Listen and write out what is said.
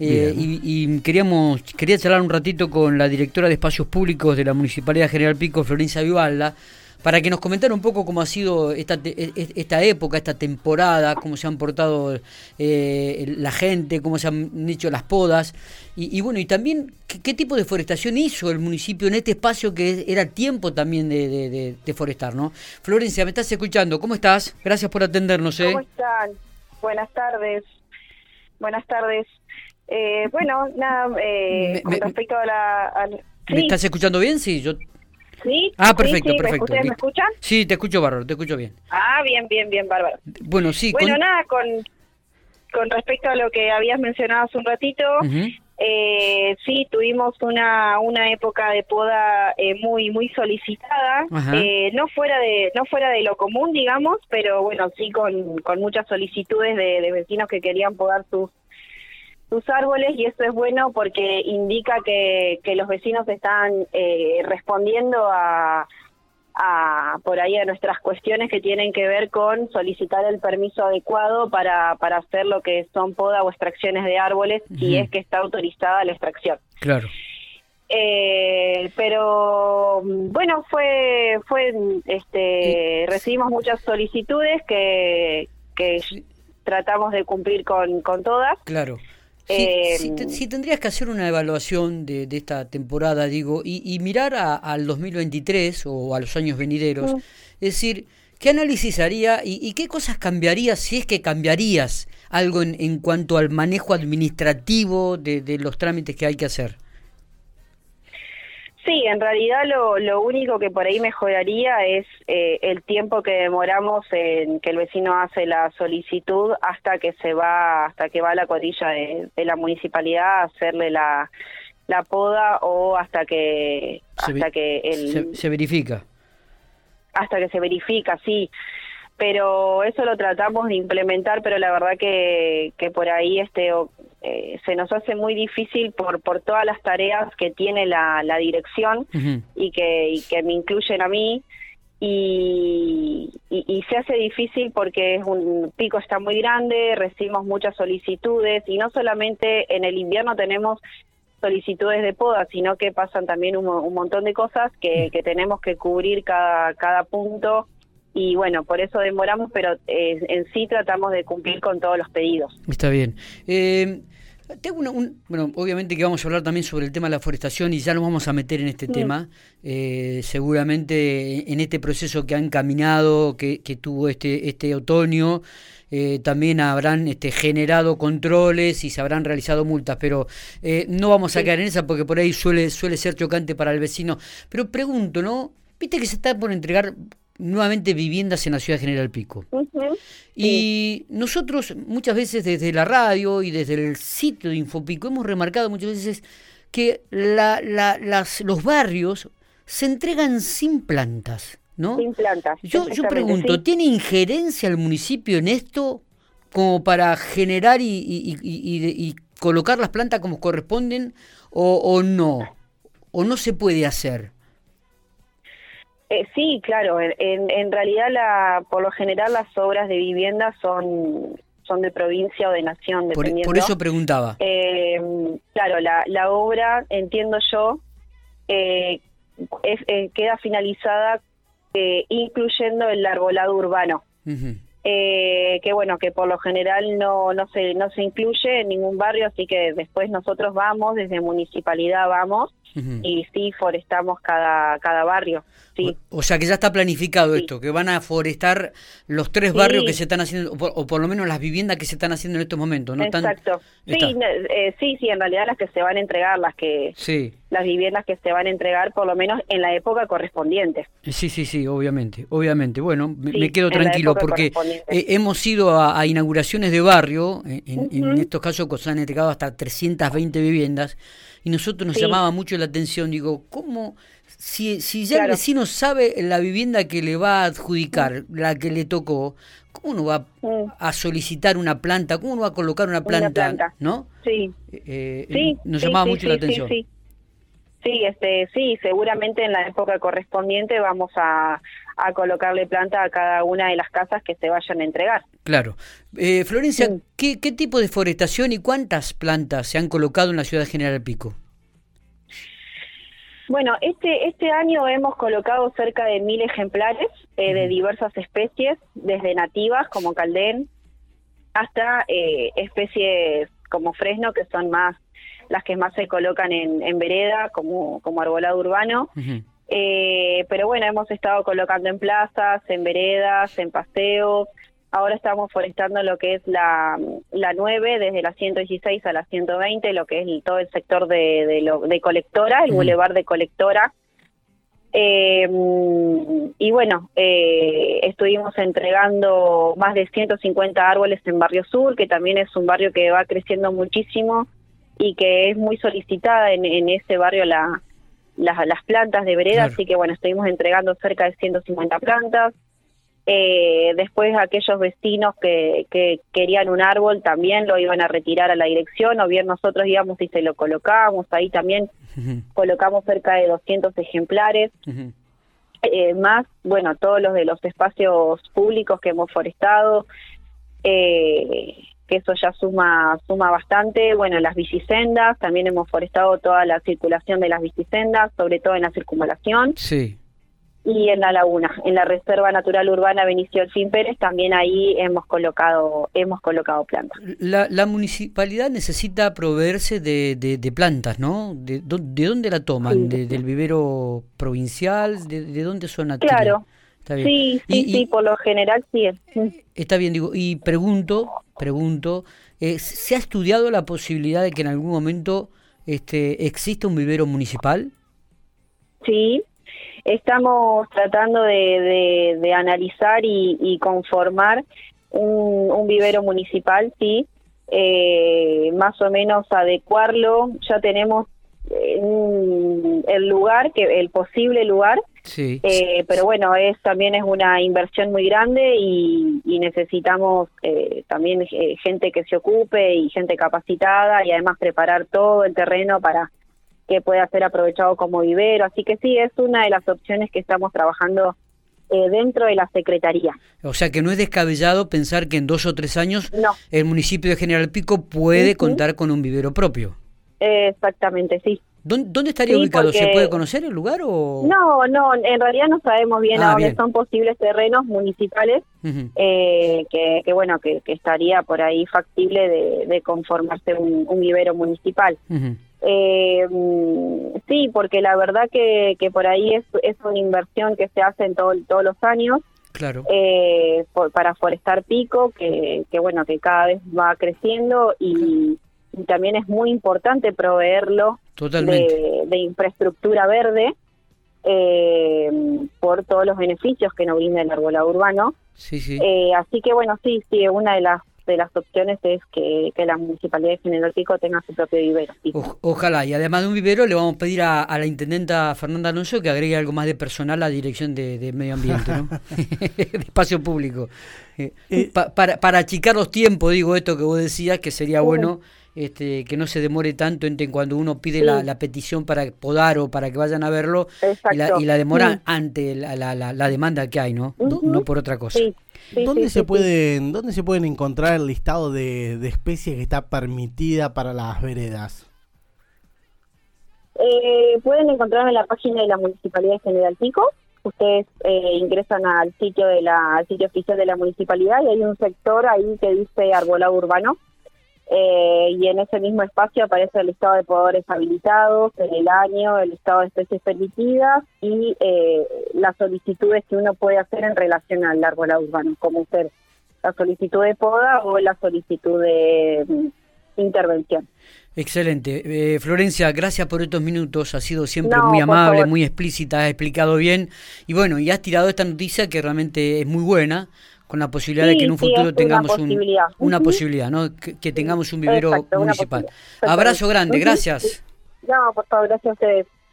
Eh, y, queríamos quería charlar un ratito con la directora de Espacios Públicos de la Municipalidad General Pico, Florencia Vivalda, para que nos comentara un poco cómo ha sido esta, e, e, esta época, esta temporada, cómo se han portado eh, la gente, cómo se han hecho las podas, y, bueno, y también ¿qué, tipo de forestación hizo el municipio en este espacio que era tiempo también de, de, forestar, ¿no? Florencia, ¿me estás escuchando? ¿Cómo estás? Gracias por atendernos. ¿eh? ¿Cómo están? Buenas tardes. Buenas tardes. Eh, bueno, nada, eh, con respecto a la... ¿Me estás escuchando bien? Sí, yo... Sí. Ah, perfecto, perfecto. ¿Ustedes me escuchan? Sí, te escucho bárbaro, te escucho bien. Ah, bien, bien, bien, bárbaro. Bueno, sí. Bueno, nada, con, con respecto a lo que habías mencionado hace un ratito, eh, sí, tuvimos una, una época de poda eh, muy muy solicitada, eh, no fuera de no fuera de lo común, digamos, pero bueno, sí con, con muchas solicitudes de, de vecinos que querían podar sus sus árboles y eso es bueno porque indica que, que los vecinos están eh, respondiendo a, a, por ahí a nuestras cuestiones que tienen que ver con solicitar el permiso adecuado para, para hacer lo que son poda o extracciones de árboles y es que está autorizada la extracción. Claro. Eh, pero bueno, fue, fue, este, recibimos muchas solicitudes que, que tratamos de cumplir con, con todas. Claro. Eh, si, tendrías que hacer una evaluación de, esta temporada, digo, y, mirar al 2023 o a los años venideros, es decir, ¿qué análisis haría y, qué cosas cambiarías, si es que cambiarías algo en, en cuanto al manejo administrativo de los trámites que hay que hacer? Sí, en realidad lo, lo único que por ahí mejoraría es eh, el tiempo que demoramos en que el vecino hace la solicitud hasta que se va, hasta que va a la cuadrilla de, la municipalidad a hacerle la, la poda o hasta que hasta que el, se, verifica. hasta que se verifica, sí. Pero eso lo tratamos de implementar, pero la verdad que, que por ahí este eh, se nos hace muy difícil por, por todas las tareas que tiene la, la dirección y, que, y que me incluyen a mí. Y, y, se hace difícil porque es un pico está muy grande, recibimos muchas solicitudes y no solamente en el invierno tenemos solicitudes de poda, sino que pasan también un, un montón de cosas que, que tenemos que cubrir cada, cada punto y bueno, por eso demoramos, pero eh, en sí tratamos de cumplir con todos los pedidos. Está bien. Eh, tengo un, bueno, obviamente que vamos a hablar también sobre el tema de la forestación y ya nos vamos a meter en este tema. Eh, seguramente en este proceso que han caminado, que, que tuvo este, este otoño, eh, también habrán este, generado controles y se habrán realizado multas, pero eh, no vamos a caer en esa porque por ahí suele, suele ser chocante para el vecino. Pero pregunto, ¿no? Viste que se está por entregar nuevamente viviendas en la ciudad de General Pico. Y nosotros muchas veces desde la radio y desde el sitio de Infopico hemos remarcado muchas veces que la, las, los barrios se entregan sin plantas, ¿no? Sin plantas. Yo, yo pregunto, ¿tiene injerencia el municipio en esto como para generar y, y, y, y colocar las plantas como corresponden o, o no? ¿O no se puede hacer? Eh, sí, claro. En, en realidad, la, por lo general, las obras de vivienda son son de provincia o de nación, por, dependiendo. Por, eso preguntaba. Eh, claro, la, la obra, entiendo yo, eh, es, eh, queda finalizada eh, incluyendo el arbolado urbano. Eh, que bueno, que por lo general no, no, se, no se incluye en ningún barrio, así que después nosotros vamos, desde municipalidad vamos, y sí forestamos cada, cada barrio. Sí. O, sea que ya está planificado esto, que van a forestar los tres barrios que se están haciendo, o por, lo menos las viviendas que se están haciendo en estos momentos, ¿no? Exacto. sí, eh, sí, sí, en realidad las que se van a entregar, las que... Sí. Las viviendas que se van a entregar, por lo menos en la época correspondiente. Sí, sí, sí, obviamente, obviamente. Bueno, me, quedo tranquilo porque eh, hemos ido a, inauguraciones de barrio, en, en estos casos se han entregado hasta 320 viviendas, y nosotros nos llamaba mucho la atención, digo, ¿cómo? Si, si ya el vecino sabe la vivienda que le va a adjudicar, la que le tocó, ¿cómo no va mm. a solicitar una planta? ¿Cómo no va a colocar una planta? ¿No? Sí. Eh, eh nos llamaba mucho la atención. Sí, sí. este, sí, seguramente en la época correspondiente vamos a, a colocarle planta a cada una de las casas que se vayan a entregar. Claro. Eh, Florencia, ¿qué, tipo de forestación y cuántas plantas se han colocado en la ciudad de General Pico? Bueno, este, este año hemos colocado cerca de mil ejemplares eh, de diversas especies, desde nativas como caldén hasta eh, especies como fresno, que son más las que más se colocan en, vereda, como, como arbolado urbano. Eh, pero bueno, hemos estado colocando en plazas, en veredas, en paseos. Ahora estamos forestando lo que es la, la 9, desde la 116 a la 120, lo que es todo el sector de, de, lo, de colectora, el bulevar de colectora. Eh, y bueno, eh, estuvimos entregando más de 150 árboles en Barrio Sur, que también es un barrio que va creciendo muchísimo y que es muy solicitada en, en ese barrio la, las plantas de vereda, así que bueno, estuvimos entregando cerca de 150 plantas. Eh, después aquellos vecinos que, que querían un árbol también lo iban a retirar a la dirección, o bien nosotros íbamos y se lo colocábamos, ahí también colocamos cerca de 200 ejemplares. Eh, más, bueno, todos los de los espacios públicos que hemos forestado, eh, que eso ya suma suma bastante. Bueno, las bicisendas, también hemos forestado toda la circulación de las bicisendas, sobre todo en la circunvalación. Sí. Y en la laguna, en la Reserva Natural Urbana Benicio Alfín Pérez, también ahí hemos colocado hemos colocado plantas. La, la municipalidad necesita proveerse de, de, plantas, ¿no? ¿De, de, dónde la toman? ¿Del vivero provincial? ¿De, de dónde son Claro. Sí, sí, sí, por lo general sí. Está bien, digo, y pregunto, pregunto, eh, ¿se ha estudiado la posibilidad de que en algún momento este, exista un vivero municipal? Sí, estamos tratando de, de, analizar y, conformar un, vivero municipal, sí, eh, más o menos adecuarlo. Ya tenemos el lugar, que el posible lugar, Sí. Eh, pero bueno, es también es una inversión muy grande y, necesitamos eh, también eh, gente que se ocupe y gente capacitada y además preparar todo el terreno para que pueda ser aprovechado como vivero. Así que sí, es una de las opciones que estamos trabajando dentro de la Secretaría. O sea que no es descabellado pensar que en dos o tres años el municipio de General Pico puede contar con un vivero propio. Exactamente, sí. ¿Dónde, estaría ubicado? ¿Se puede conocer el lugar o...? No, no, en realidad no sabemos bien ah, a dónde son posibles terrenos municipales eh, que, bueno, que, estaría por ahí factible de, conformarse un, vivero municipal. Eh, sí, porque la verdad que, que por ahí es, es una inversión que se hace en todos los años. Claro. Eh, para forestar pico, que, que bueno, que cada vez va creciendo y también es muy importante proveerlo de, infraestructura verde eh, por todos los beneficios que nos brinda el arbolado urbano. Sí, sí. Eh, así que bueno, sí, sí, una de las de las opciones es que, la municipalidad de General Pico tenga su propio vivero. ojalá, y además de un vivero le vamos a pedir a, la intendenta Fernanda Alonso que agregue algo más de personal a la dirección de, medio ambiente, ¿no? de espacio público. Eh, para, para achicar los tiempos, digo esto que vos decías, que sería bueno este, que no se demore tanto entre cuando uno pide la, petición para podar o para que vayan a verlo y la, demora ante la, la, demanda que hay, ¿no? no, por otra cosa. ¿Dónde, se pueden, ¿Dónde se pueden encontrar el listado de, especies que está permitida para las veredas? Eh, pueden encontrarlo en la página de la Municipalidad de General Pico. Ustedes eh, ingresan al sitio de la al sitio oficial de la municipalidad y hay un sector ahí que dice arbolado urbano eh, y en ese mismo espacio aparece el listado de podadores habilitados, en el año, el listado de especies permitidas y eh, las solicitudes que uno puede hacer en relación al árbol urbano, como ser la solicitud de poda o la solicitud de mm, intervención. Excelente. Eh, Florencia, gracias por estos minutos. Ha sido siempre muy amable, muy explícita, has explicado bien. Y bueno, y has tirado esta noticia que realmente es muy buena con la posibilidad de que en un futuro tengamos una posibilidad, una posibilidad ¿no? Que, tengamos un vivero municipal. Abrazo grande, gracias. No, por favor, gracias a ustedes.